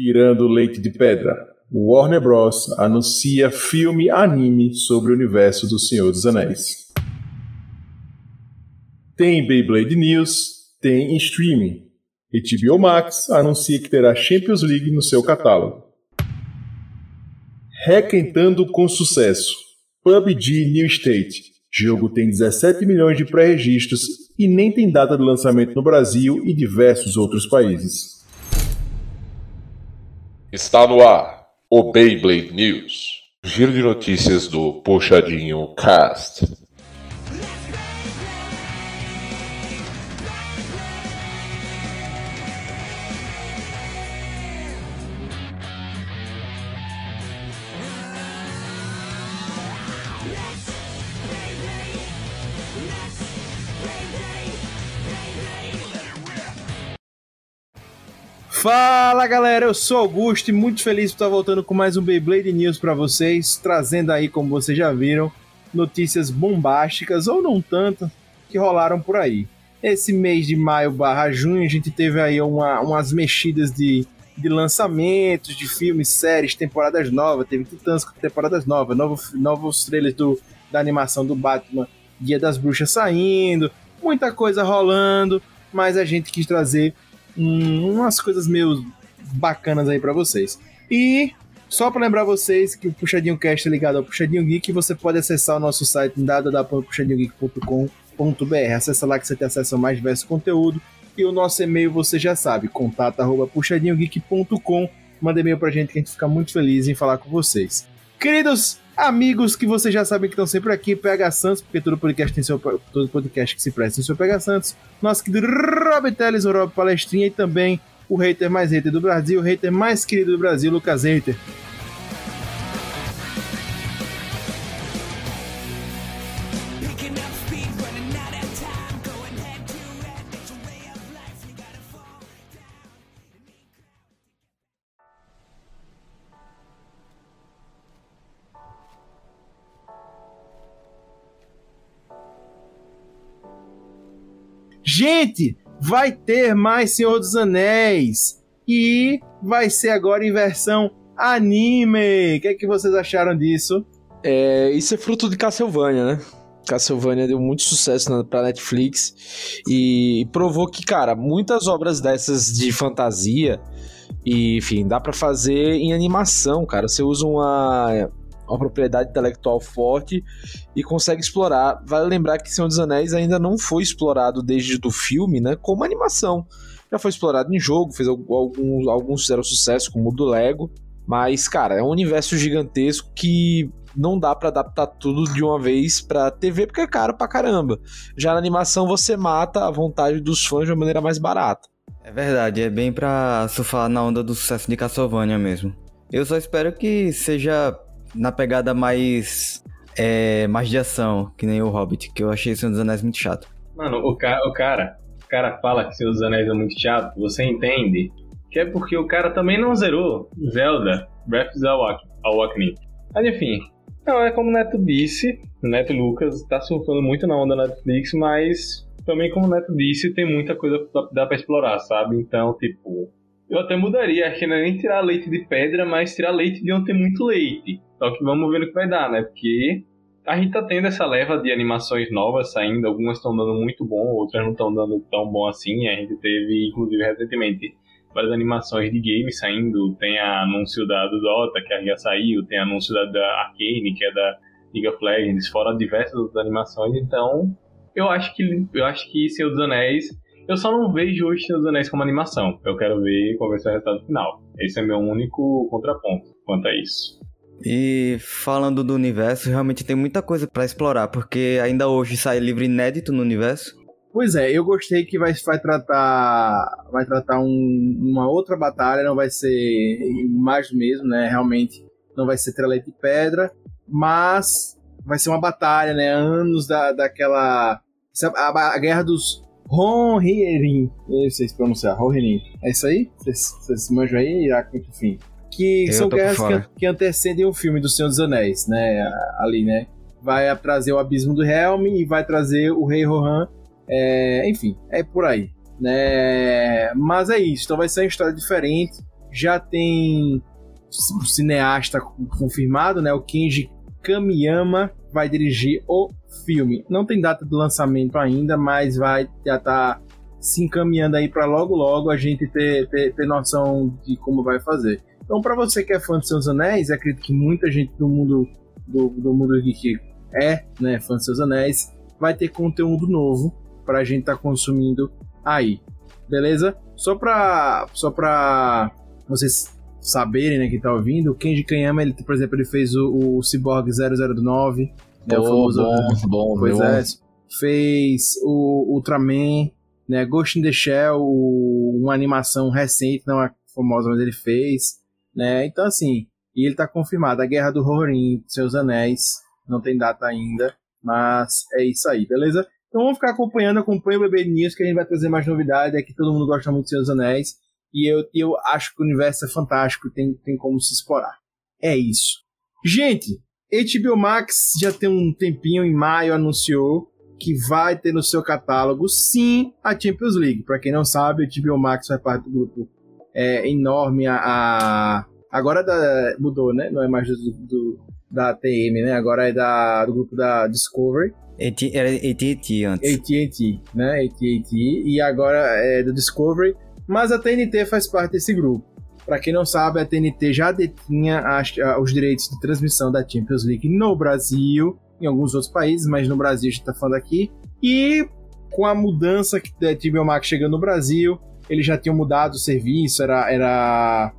Tirando leite de pedra, Warner Bros. anuncia filme anime sobre o universo do Senhor dos Anéis. Tem Beyblade News, tem em streaming. HBO Max anuncia que terá Champions League no seu catálogo. Requentando com sucesso. PUBG New State. Jogo tem 17 milhões de pré-registros e nem tem data de lançamento no Brasil e diversos outros países. Está no ar o Beyblade News. Giro de notícias do Puxadinho Cast. Fala galera, eu sou Augusto e muito feliz por estar voltando com mais um Beyblade News para vocês, trazendo aí, como vocês já viram, notícias bombásticas ou não tanto que rolaram por aí. Esse mês de maio barra junho a gente teve aí uma, umas mexidas de, de lançamentos, de filmes, séries, temporadas novas, teve Titãs com temporadas novas, novos, novos trailers do, da animação do Batman Guia das Bruxas saindo, muita coisa rolando, mas a gente quis trazer umas coisas meio bacanas aí para vocês. E só para lembrar vocês que o Puxadinho Cast é ligado ao Puxadinho Geek, você pode acessar o nosso site www.puxadinhogeek.com.br. Acessa lá que você tem acesso a mais diversos conteúdo. E o nosso e-mail você já sabe, contato@puxadinhogeek.com. Manda e-mail pra gente que a gente fica muito feliz em falar com vocês. Queridos amigos que vocês já sabem que estão sempre aqui, PH Santos, porque todo podcast tem seu todo podcast que se presta tem seu PH Santos. Nosso querido Rob Teles, o Rob Palestrinha e também o hater mais hater do Brasil, o hater mais querido do Brasil, Lucas Hater. Gente, vai ter mais Senhor dos Anéis e vai ser agora em versão anime. O que é que vocês acharam disso? É, isso é fruto de Castlevania, né? Castlevania deu muito sucesso na, pra Netflix e provou que, cara, muitas obras dessas de fantasia e, enfim, dá para fazer em animação, cara. Você usa uma uma propriedade intelectual forte e consegue explorar. Vale lembrar que Senhor dos Anéis ainda não foi explorado desde o filme, né, como animação. Já foi explorado em jogo, fez alguns, alguns fizeram sucesso, como o do Lego, mas, cara, é um universo gigantesco que não dá para adaptar tudo de uma vez pra TV porque é caro pra caramba. Já na animação você mata a vontade dos fãs de uma maneira mais barata. É verdade, é bem pra surfar na onda do sucesso de Castlevania mesmo. Eu só espero que seja na pegada mais. É, mais de ação, que nem o Hobbit, que eu achei Senhor dos Anéis muito chato. Mano, o, ca o cara. O cara fala que Senhor dos Anéis é muito chato, você entende que é porque o cara também não zerou Zelda Breath of the Awakening. Mas enfim, não, é como o Neto disse, o Neto Lucas tá surfando muito na onda da Netflix, mas também como o Neto disse, tem muita coisa que dá pra explorar, sabe? Então, tipo, eu até mudaria, acho que não é nem tirar leite de pedra, mas tirar leite de onde tem muito leite. Só que vamos ver o que vai dar, né? Porque a gente tá tendo essa leva de animações novas saindo, algumas estão dando muito bom, outras não estão dando tão bom assim. A gente teve, inclusive, recentemente, várias animações de games saindo. Tem anúncio da do Dota, que já saiu, tem anúncio da, da Arcane, que é da League of Legends, fora diversas outras animações. Então, eu acho que eu acho que Senhor dos Anéis eu só não vejo hoje Senhor dos Anéis como animação. Eu quero ver qual vai ser o resultado final. Esse é meu único contraponto quanto a isso. E falando do universo, realmente tem muita coisa para explorar, porque ainda hoje sai livro inédito no universo. Pois é, eu gostei que vai, vai tratar vai tratar um, uma outra batalha, não vai ser mais do mesmo, né? Realmente não vai ser trelete de pedra, mas vai ser uma batalha, né? Anos da, daquela a, a guerra dos Ronhierin. Eu sei se pronunciar, Ronhierin. É isso aí? Vocês manjam aí? Iraque, enfim. Que eu são guerras que, que, antecedem o filme do Senhor dos Anéis, né? Ali, né? Vai trazer o Abismo do Helm e vai trazer o Rei Rohan. É, enfim, é por aí. Né? Mas é isso. Então vai ser uma história diferente. já tem o cineasta confirmado, né? O Kenji Kamiyama vai dirigir o filme. Não tem data de lançamento ainda, mas vai já tá se encaminhando aí para logo logo a gente ter, ter, ter noção de como vai fazer. Então, para você que é fã de Seus Anéis, acredito que muita gente do mundo do, do mundo geek é, né, fã de Seus Anéis, vai ter conteúdo novo para a gente estar tá consumindo aí. Beleza? Só para só para vocês saberem, né, que tá ouvindo, o Kenji Kanyama, ele, por exemplo, ele fez o, o Cyborg 009, né, o famoso bom, bom, pois é, fez o Ultraman, né, Ghost in the Shell, o, uma animação recente, não é famosa, mas ele fez, né? Então assim, e ele tá confirmado, a Guerra do Rorin, Seus Anéis, não tem data ainda, mas é isso aí, beleza? Então vamos ficar acompanhando, acompanha o Bebê News, que a gente vai trazer mais novidades, é que todo mundo gosta muito de Seus Anéis, e eu, eu acho que o universo é fantástico, tem, tem como se explorar. É isso. Gente, HBO Max já tem um tempinho, em maio, anunciou que vai ter no seu catálogo, sim, a Champions League. Para quem não sabe, o HBO Max faz parte do grupo é, enorme, a, a agora da, mudou, né? Não é mais do, do, da TM, né? Agora é da, do grupo da Discovery. Era AT&T antes. AT&T, né? AT&T. E agora é do Discovery. Mas a TNT faz parte desse grupo. Para quem não sabe, a TNT já detinha as, os direitos de transmissão da Champions League no Brasil, em alguns outros países, mas no Brasil a gente está falando aqui. E com a mudança da HBO Max chegando no Brasil, eles já tinham mudado o serviço, era, era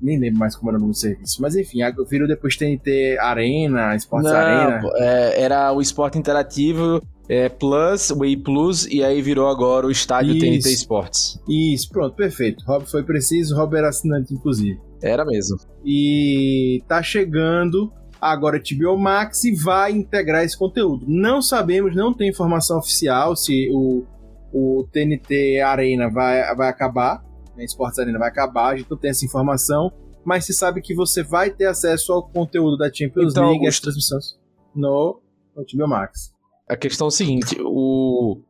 nem lembro mais como era o nome do serviço. Mas enfim, virou depois TNT Arena, Esportes Arena. É, era o Esporte Interativo é, Plus, Way Plus, e aí virou agora o estádio Isso. TNT Esportes. Isso, pronto, perfeito. Rob foi preciso, Rob era assinante, inclusive. Era mesmo. E tá chegando agora HBO Max e vai integrar esse conteúdo. Não sabemos, não tem informação oficial se o, o TNT Arena vai, vai acabar né, Esportes Arena vai acabar, a gente não tem essa informação, mas se sabe que você vai ter acesso ao conteúdo da Champions então, League e as transmissões no, no HBO Max. A questão é o seguinte, o,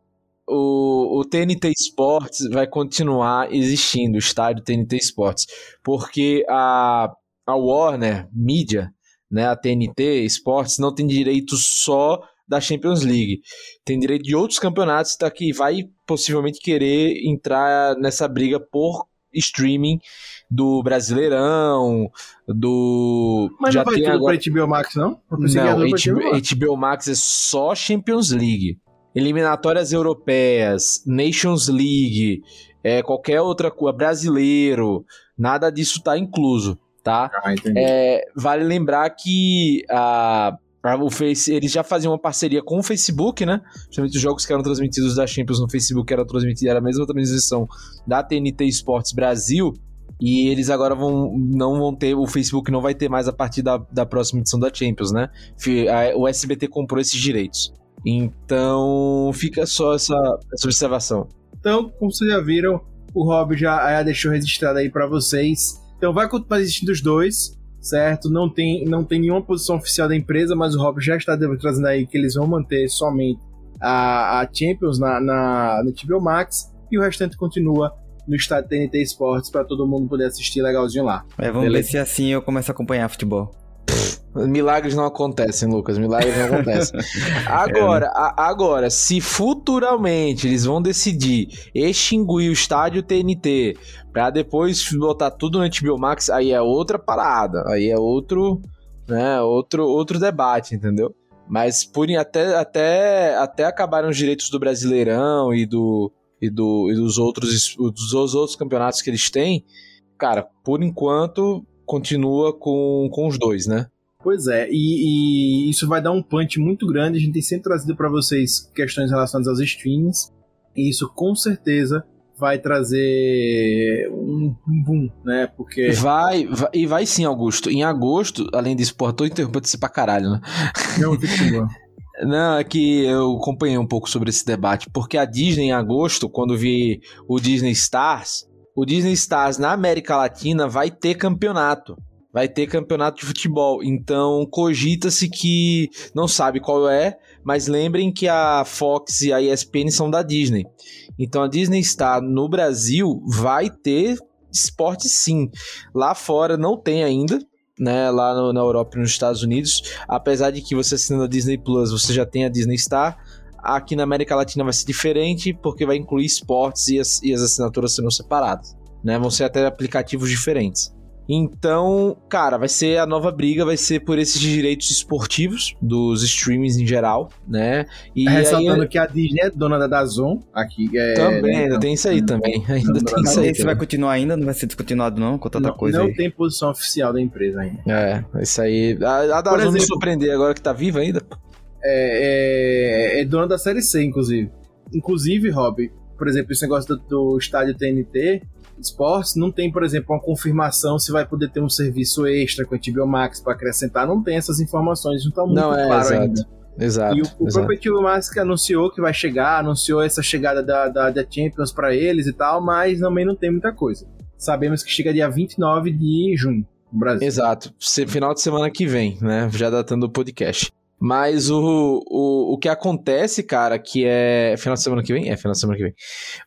o, o TNT Sports vai continuar existindo, o estádio TNT Sports, porque a, a Warner Media, né, a TNT Sports, não tem direito só da Champions League. Tem direito de outros campeonatos tá, que vai possivelmente querer entrar nessa briga por streaming do Brasileirão, do. Mas já não vai tem agora... pra HBO Max, não? Não, HBO, HBO Max é só Champions League. Eliminatórias europeias, Nations League, é, qualquer outra coisa, brasileiro, nada disso tá incluso, tá? Ah, é, vale lembrar que a o Face, eles já faziam uma parceria com o Facebook, né? Os jogos que eram transmitidos da Champions no Facebook eram transmitidos, era a mesma transmissão da TNT Esportes Brasil. E eles agora vão não vão ter, o Facebook não vai ter mais a partir da, da próxima edição da Champions, né? O SBT comprou esses direitos. Então fica só essa, essa observação. Então, como vocês já viram, o Rob já, já deixou registrado aí para vocês. Então vai continuar existindo os dois certo? Não tem, não tem nenhuma posição oficial da empresa, mas o Rob já está trazendo aí que eles vão manter somente a, a Champions na, na, no HBO Max e o restante continua no estádio TNT Esportes para todo mundo poder assistir legalzinho lá. É, vamos Beleza? ver se assim eu começo a acompanhar futebol. Milagres não acontecem, Lucas. Milagres não acontecem. Agora, é. a, agora, se futuramente eles vão decidir extinguir o estádio TNT para depois botar tudo no HBO Max, aí é outra parada. Aí é outro, né, outro, outro debate, entendeu? Mas por até, até, até acabaram os direitos do Brasileirão e do e, do, e dos outros dos outros campeonatos que eles têm, cara, por enquanto continua com, com os dois, né? Pois é, e, e, isso vai dar um punch muito grande. A gente tem sempre trazido para vocês questões relacionadas aos streams, e isso com certeza vai trazer um, boom, né? Porque. Vai, vai, e vai sim, Augusto. Em agosto, além disso, porra, tô interrompendo você pra caralho, né? Não, continua. Não, é que eu acompanhei um pouco sobre esse debate, porque a Disney, em agosto, quando vi o Disney Stars, o Disney Stars na América Latina vai ter campeonato vai ter campeonato de futebol. Então cogita-se que não sabe qual é, mas lembrem que a Fox e a ESPN são da Disney. Então a Disney está no Brasil vai ter esporte sim. Lá fora não tem ainda, né, lá no, na Europa e nos Estados Unidos, apesar de que você assinando a Disney Plus, você já tem a Disney Star, aqui na América Latina vai ser diferente, porque vai incluir esportes e as, e as assinaturas serão separadas, né, vão ser até aplicativos diferentes. Então, cara, vai ser a nova briga, vai ser por esses direitos esportivos dos streamings em geral, né? E Ressaltando aí, que a Disney é dona da Dazon aqui. É, também, né, ainda então, tem isso aí também. Ainda tem isso aí. Esse vai continuar ainda, não vai ser descontinuado não, com tanta não, coisa Não aí. tem posição oficial da empresa ainda. É, isso aí. A, a Dazon exemplo, me surpreender agora que tá viva ainda. É, é, é dona da série C, inclusive. Inclusive, Rob, por exemplo, esse negócio do, do estádio TNT, Sports não tem, por exemplo, uma confirmação se vai poder ter um serviço extra com a HBO Max para acrescentar. Não tem essas informações, não está muito não, é, claro exato, ainda. Exato. E o, o exato. próprio HBO Max que anunciou que vai chegar, anunciou essa chegada da, da, da Champions para eles e tal, mas também não tem muita coisa. Sabemos que chega dia 29 de junho no Brasil. Exato. Final de semana que vem, né? Já datando o podcast. Mas o, o, o que acontece, cara, que é. Final de semana que vem? É, final de semana que vem.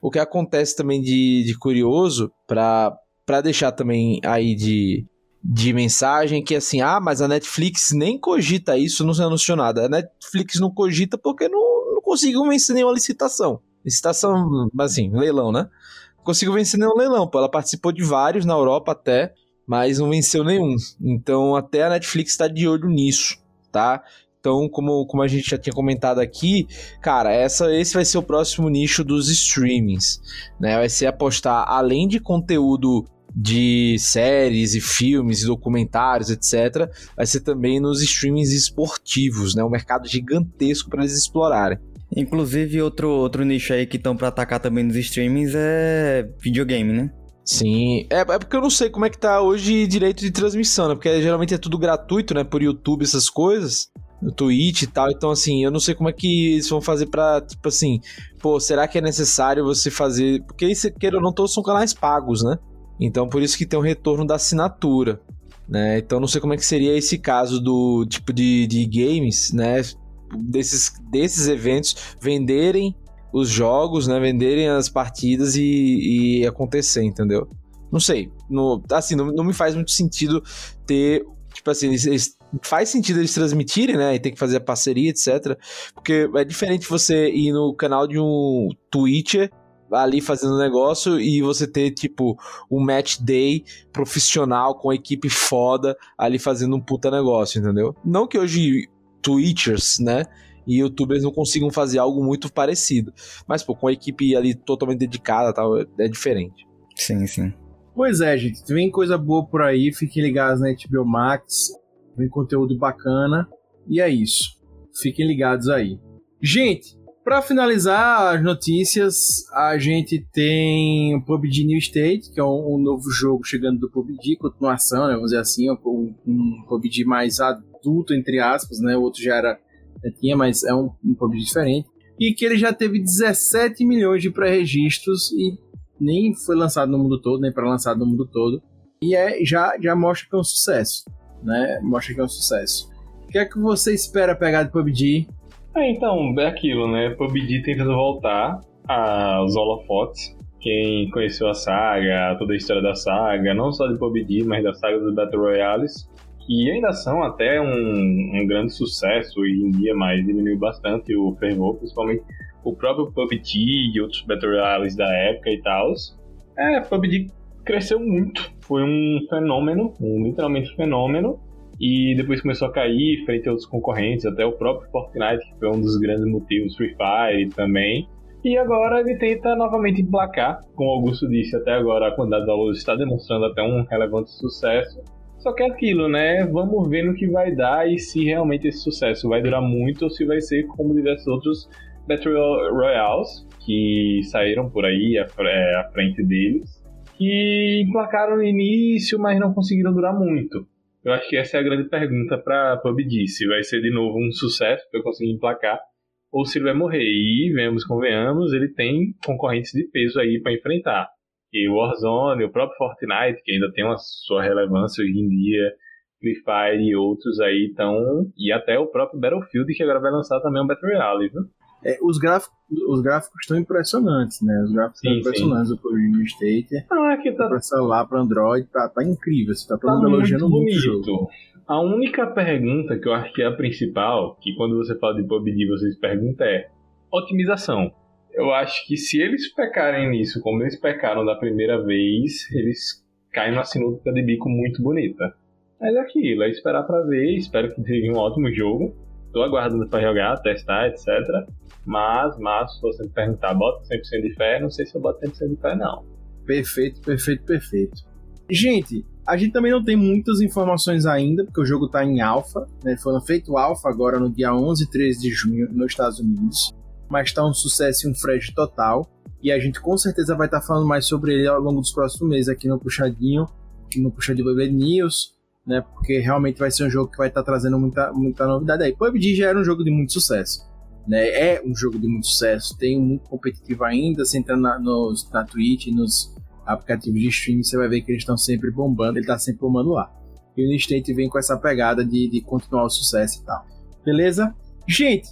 O que acontece também de, de curioso, pra, pra deixar também aí de, de mensagem, que assim, ah, mas a Netflix nem cogita isso, não se anunciou nada. A Netflix não cogita porque não, não conseguiu vencer nenhuma licitação. Licitação, assim, leilão, né? Não conseguiu vencer nenhum leilão, pô. Ela participou de vários na Europa até, mas não venceu nenhum. Então até a Netflix tá de olho nisso, tá? Então, como, como a gente já tinha comentado aqui, cara, essa, esse vai ser o próximo nicho dos streamings, né? Vai ser apostar, além de conteúdo de séries e filmes e documentários, etc., vai ser também nos streamings esportivos, né? Um mercado gigantesco para eles explorarem. Inclusive, outro, outro nicho aí que estão para atacar também nos streamings é videogame, né? Sim, é, é, porque eu não sei como é que tá hoje direito de transmissão, né? Porque geralmente é tudo gratuito, né? Por YouTube, essas coisas no Twitch e tal. Então, assim, eu não sei como é que eles vão fazer pra, tipo assim, pô, será que é necessário você fazer. Porque, isso, queira ou não, todos são canais pagos, né? Então, por isso que tem um retorno da assinatura. Né? Então, não sei como é que seria esse caso do tipo de, de games, né? Desses, desses eventos venderem os jogos, né? Venderem as partidas e, e acontecer, entendeu? Não sei. No, assim, não, não me faz muito sentido ter. Tipo assim, eles faz sentido eles transmitirem, né? E tem que fazer a parceria, etc. Porque é diferente você ir no canal de um Twitcher ali fazendo negócio e você ter, tipo, um match day profissional com equipe foda ali fazendo um puta negócio, entendeu? Não que hoje Twitchers, né? E youtubers não consigam fazer algo muito parecido. Mas, pô, com a equipe ali totalmente dedicada tal, é diferente. Sim, sim. Pois é, gente. Vem coisa boa por aí. Fiquem ligados na HBO Max. Vem conteúdo bacana. E é isso. Fiquem ligados aí. Gente, para finalizar as notícias, a gente tem o PUBG New State, que é um, um, novo jogo chegando do PUBG, continuação, né, vamos dizer assim, um, um PUBG mais adulto, entre aspas, né, o outro já era, já tinha, mas é um, um PUBG diferente, e que ele já teve 17 milhões de pré-registros e nem foi lançado no mundo todo, nem para lançado no mundo todo, e é, já, já mostra que é um sucesso né? Mostra que é um sucesso. O que é que você espera pegar de PUBG? É, então, é aquilo, né? PUBG tentando voltar aos holofotes. Quem conheceu a saga, toda a história da saga, não só de PUBG, mas da saga dos Battle Royales, que ainda são até um, um grande sucesso hoje em dia, mas diminuiu bastante o fervor, principalmente o próprio PUBG e outros Battle Royales da época e tal. É, PUBG cresceu muito. Foi um fenômeno, um literalmente fenômeno. E depois começou a cair frente a outros concorrentes, até o próprio Fortnite, que foi um dos grandes motivos, Free Fire também. E agora ele tenta novamente emplacar. Como Augusto disse, até agora a quantidade de downloads está demonstrando até um relevante sucesso. Só que é aquilo, né? Vamos ver no que vai dar e se realmente esse sucesso vai durar muito ou se vai ser como diversos outros Battle Royales que saíram por aí à frente deles que emplacaram no início, mas não conseguiram durar muito. Eu acho que essa é a grande pergunta para PUBG, se vai ser de novo um sucesso para eu conseguir emplacar ou se ele vai morrer. E, vemos, convenhamos, ele tem concorrentes de peso aí para enfrentar. E o Warzone, o próprio Fortnite, que ainda tem uma sua relevância hoje em dia, Free Fire e outros aí estão. E até o próprio Battlefield, que agora vai lançar também um Battle Royale, viu? É, os, gráficos, os gráficos estão impressionantes, né? Os gráficos Sim, estão impressionantes do PUBG New State. É que tá, Pra celular, pra Android, tá, tá incrível. Você tá todo tá mundo muito elogiando muito o jogo. bonito. A única pergunta que eu acho que é a principal, que quando você fala de PUBG vocês perguntam é otimização. Eu acho que se eles pecarem nisso como eles pecaram da primeira vez, eles caem numa sinuca de bico muito bonita. Mas é aquilo, é esperar pra ver, espero que seja um ótimo jogo. Tô aguardando pra jogar, testar, etc. Mas, mas, se você me perguntar, bota 100% de fé, não sei se eu boto 100% de fé, não. Perfeito, perfeito, perfeito. Gente, a gente também não tem muitas informações ainda, porque o jogo tá em alfa, né? Foi feito alfa agora no dia 11 e 13 de junho nos Estados Unidos, mas tá um sucesso e um fresh total. E a gente com certeza vai estar falando mais sobre ele ao longo dos próximos meses aqui no Puxadinho, no Puxadinho Bebê News, né? Porque realmente vai ser um jogo que vai estar trazendo muita, muita novidade aí. PUBG já era um jogo de muito sucesso. Né, é um jogo de muito sucesso, tem muito competitivo ainda, você entra na, nos, na Twitch, nos aplicativos de streaming, você vai ver que eles estão sempre bombando, ele está sempre bombando lá. E o Instant vem com essa pegada de, de continuar o sucesso e tal. Beleza? Gente,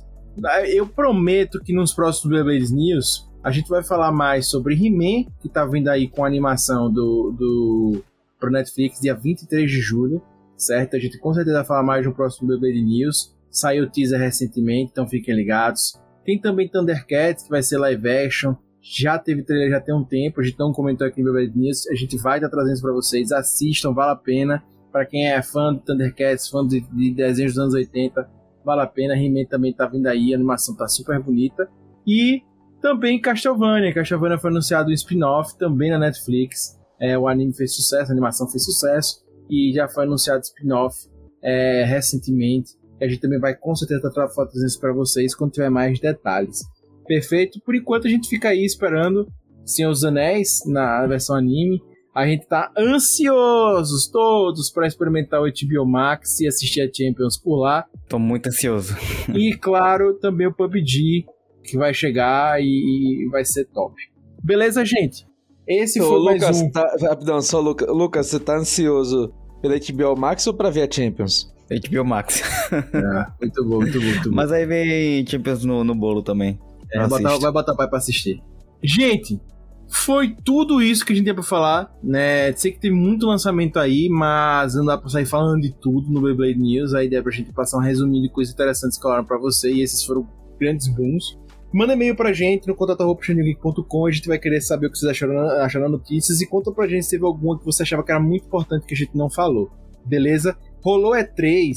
eu prometo que nos próximos Beyblades News a gente vai falar mais sobre He-Man, que tá vindo aí com a animação do, do pro Netflix dia 23 de julho, certo? A gente com certeza vai falar mais no próximo Beyblade News. Saiu o teaser recentemente, então fiquem ligados. Tem também Thundercats, que vai ser live action. Já teve trailer já tem um tempo, a gente não comentou aqui no Beyblade News. A gente vai estar trazendo isso pra vocês. Assistam, vale a pena. Para quem é fã de Thundercats, fã de, de desenhos dos anos 80, vale a pena. He-Man também tá vindo aí, a animação tá super bonita. E também Castlevania. Castlevania foi anunciado um spin-off também na Netflix. É, o anime fez sucesso, a animação fez sucesso. E já foi anunciado spin-off é, recentemente. A gente também vai com certeza estar trazendo isso para vocês quando tiver mais detalhes. Perfeito? Por enquanto a gente fica aí esperando Senhor dos Anéis na versão anime. A gente tá ansiosos todos para experimentar o HBO Max e assistir a Champions por lá. Tô muito ansioso. E claro, também o PUBG que vai chegar e vai ser top. Beleza, gente? Esse Ô, foi mais Lucas, um. tá, rapidão, só Lucas. Lucas, você tá ansioso pela HBO Max ou pra ver a Champions? HBO Max. É, muito bom, muito bom, muito bom. Mas aí vem Champions no, no bolo também. É, vai, botar, vai botar pai pra assistir. Gente, foi tudo isso que a gente tinha pra falar, né? Sei que tem muito lançamento aí, mas não dá pra sair falando de tudo no Beyblade News. A ideia é pra gente passar um resuminho de coisas interessantes que falaram pra você, e esses foram grandes booms. Manda e-mail pra gente no contato.xanilink.com, a gente vai querer saber o que vocês acharam, acharam notícias e conta pra gente se teve alguma que você achava que era muito importante que a gente não falou. Beleza? Rolou E3,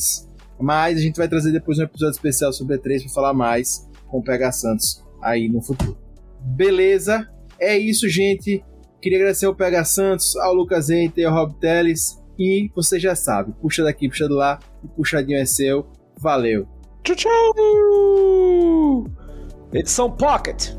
mas a gente vai trazer depois um episódio especial sobre E3 pra falar mais com o PH Santos aí no futuro. Beleza? É isso, gente. Queria agradecer ao PH Santos, ao Lucas Enter, ao Rob Teles. E você já sabe, puxa daqui, puxa do lá, o puxadinho é seu. Valeu! Tchau, tchau! Edição Pocket!